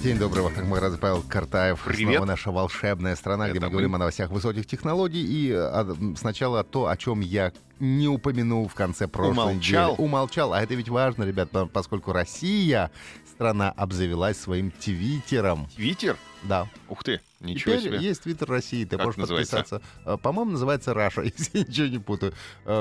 День добрый, Вахтанг Маградзе, Павел Картаев. Привет. Снова наша волшебная страна, где Это мы мы. говорим о новостях высоких технологий. И а, м, сначала то, о чем я не упомянул в конце прошлой Умолчал. недели. Умолчал. А это ведь важно, ребят, по- поскольку Россия, страна, обзавелась своим твиттером. Твиттер? Да. Ух ты, ничего Теперь себе. есть твиттер России, ты Как можешь называется? подписаться. А, По-моему, называется Раша, если я ничего не путаю.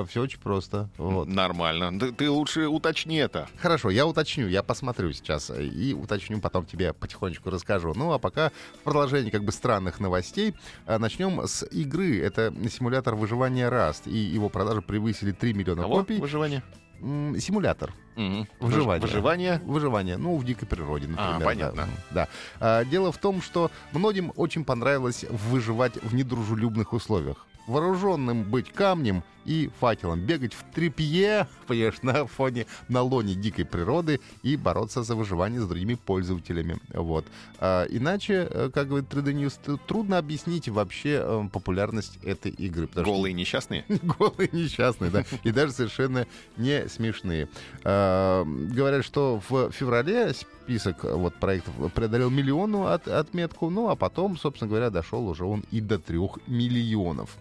Все очень просто. Вот. Нормально. Да ты лучше уточни это. Хорошо, я уточню, я посмотрю сейчас э, и уточню, потом тебе потихонечку расскажу. Ну а пока в продолжении как бы странных новостей э, начнем с игры. Это симулятор выживания Rust, и его продажи превысили 3 миллиона Кого? копий. Выживание? М, Симулятор Мгм. Выживание. Выж- Выживание. выживания, ну в дикой природе, например. А, да. понятно. Да. А, Дело в том, что многим очень понравилось выживать в недружелюбных условиях. Вооруженным быть камнем и факелом, бегать в трепье, понимаешь, на фоне, на лоне дикой природы и бороться за выживание с другими пользователями. Вот. А, иначе, э, как говорит 3D News, трудно объяснить вообще э, популярность этой игры. потому что- Голые несчастные. голые несчастные, да, и даже совершенно не смешные. А, Говорят, что в феврале список э, вот проектов преодолел миллиону от, отметку, ну а потом, собственно говоря, дошел уже он и до трех миллионов.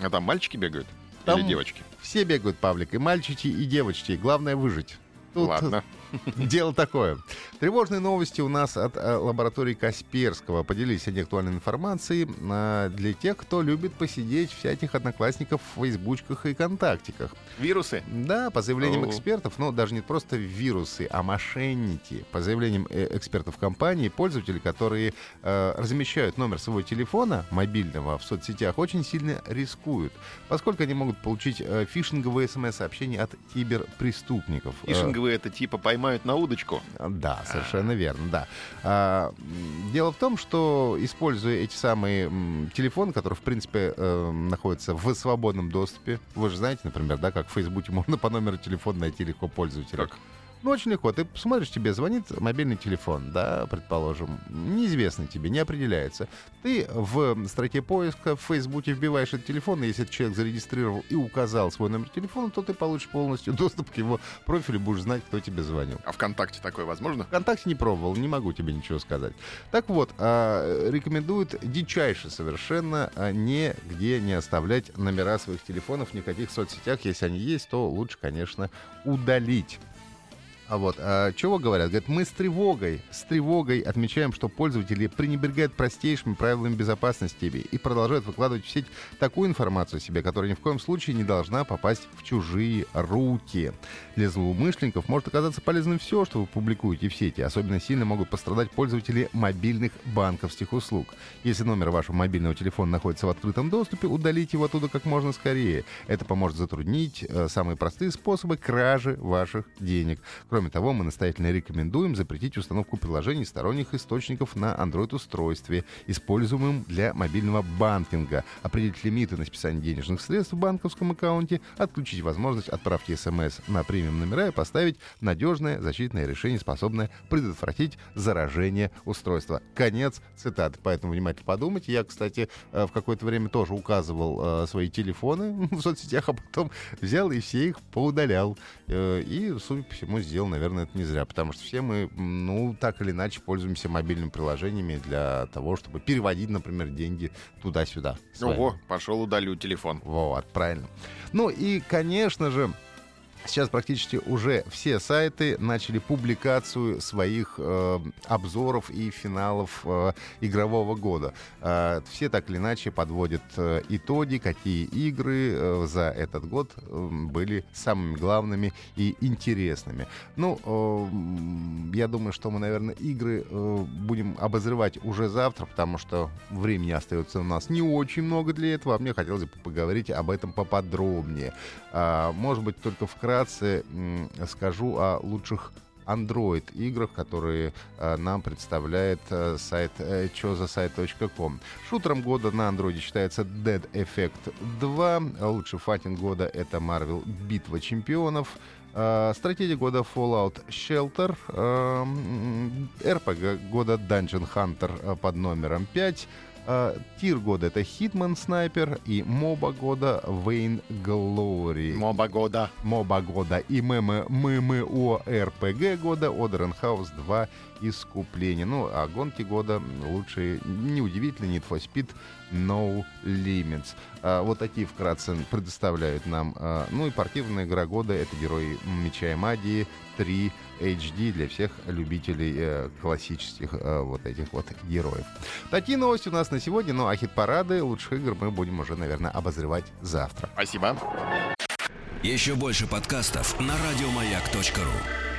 А там мальчики бегают? Там- Или девочки? Все бегают, Павлик, и мальчики, и девочки. Главное выжить. Тут Ладно. Дело такое. Тревожные новости у нас от э, лаборатории Касперского. Поделились они актуальной информацией э, для тех, кто любит посидеть всяких одноклассников в фейсбучках и контактиках. Вирусы? Да, по заявлениям экспертов, но даже не просто вирусы, а мошенники. По заявлениям э, экспертов компании, пользователи, которые э, размещают номер своего телефона мобильного в соцсетях, очень сильно рискуют, поскольку они могут получить э, фишинговые смс-сообщения от киберпреступников. Фишинговые это типа поймают на удочку. да, совершенно верно, да. А, дело в том, что используя эти самые м, телефоны, которые, в принципе, э, находятся в свободном доступе, вы же знаете, например, да, как в Фейсбуке можно по номеру телефона найти легко пользователя. Как? Ну, очень легко. Ты смотришь, тебе звонит мобильный телефон, да, предположим, неизвестный тебе, не определяется. Ты в строке поиска в Фейсбуке вбиваешь этот телефон, и если этот человек зарегистрировал и указал свой номер телефона, то ты получишь полностью доступ к его профилю, будешь знать, кто тебе звонил. А ВКонтакте такое возможно? ВКонтакте не пробовал, не могу тебе ничего сказать. Так вот, а, рекомендуют дичайше совершенно а, нигде не оставлять номера своих телефонов в каких соцсетях. Если они есть, то лучше, конечно, удалить. А вот, а, чего говорят? Говорят, мы с тревогой, с тревогой отмечаем, что пользователи пренебрегают простейшими правилами безопасности и продолжают выкладывать в сеть такую информацию о себе, которая ни в коем случае не должна попасть в чужие руки. Для злоумышленников может оказаться полезным все, что вы публикуете в сети. Особенно сильно могут пострадать пользователи мобильных банковских услуг. Если номер вашего мобильного телефона находится в открытом доступе, удалите его оттуда как можно скорее. Это поможет затруднить э, самые простые способы кражи ваших денег. Кроме того, мы настоятельно рекомендуем запретить установку приложений сторонних источников на Android-устройстве, используемым для мобильного банкинга, определить лимиты на списание денежных средств в банковском аккаунте, отключить возможность отправки смс на премиум номера и поставить надежное защитное решение, способное предотвратить заражение устройства. Конец цитаты. Поэтому внимательно подумайте. Я, кстати, э, в какое-то время тоже указывал э, свои телефоны в соцсетях, а потом взял и все их поудалял. Э, И, судя по всему, сделал, наверное, это не зря, потому что все мы, ну, так или иначе, пользуемся мобильными приложениями для того, чтобы переводить, например, деньги туда-сюда. Ого, пошел удалю телефон. Вот, правильно. Ну и, конечно же, Сейчас практически уже все сайты начали публикацию своих э, обзоров и финалов э, игрового года. Э, все так или иначе подводят э, итоги, какие игры э, за этот год э, были самыми главными и интересными. Ну, э, я думаю, что мы, наверное, игры э, будем обозревать уже завтра, потому что времени остается у нас не очень много для этого, а мне хотелось бы поговорить об этом поподробнее. А, может быть, только вкратце м, скажу о лучших Android играх, которые э, нам представляет э, сайт э, чозасайт.ком. Шутером года на Android считается Dead Effect 2. Лучший файтинг года это Marvel Битва чемпионов. Э, стратегия года Fallout Shelter. Э, RPG года Dungeon Hunter э, под номером 5. Uh, тир года это Hitman Sniper и моба года Вейн Glory. Моба года. Моба года и ММО РПГ года Odder House 2 Искупление. Ну, а гонки года лучшие, неудивительно, Need for Speed No Limits. А, вот такие вкратце предоставляют нам. А, ну и спортивная игра года — это Герои Меча и Магии 3 HD для всех любителей э, классических э, вот этих вот героев. Такие новости у нас на сегодня. Ну а хит-парады лучших игр мы будем уже, наверное, обозревать завтра. Спасибо. Еще больше подкастов на радиомаяк.ру.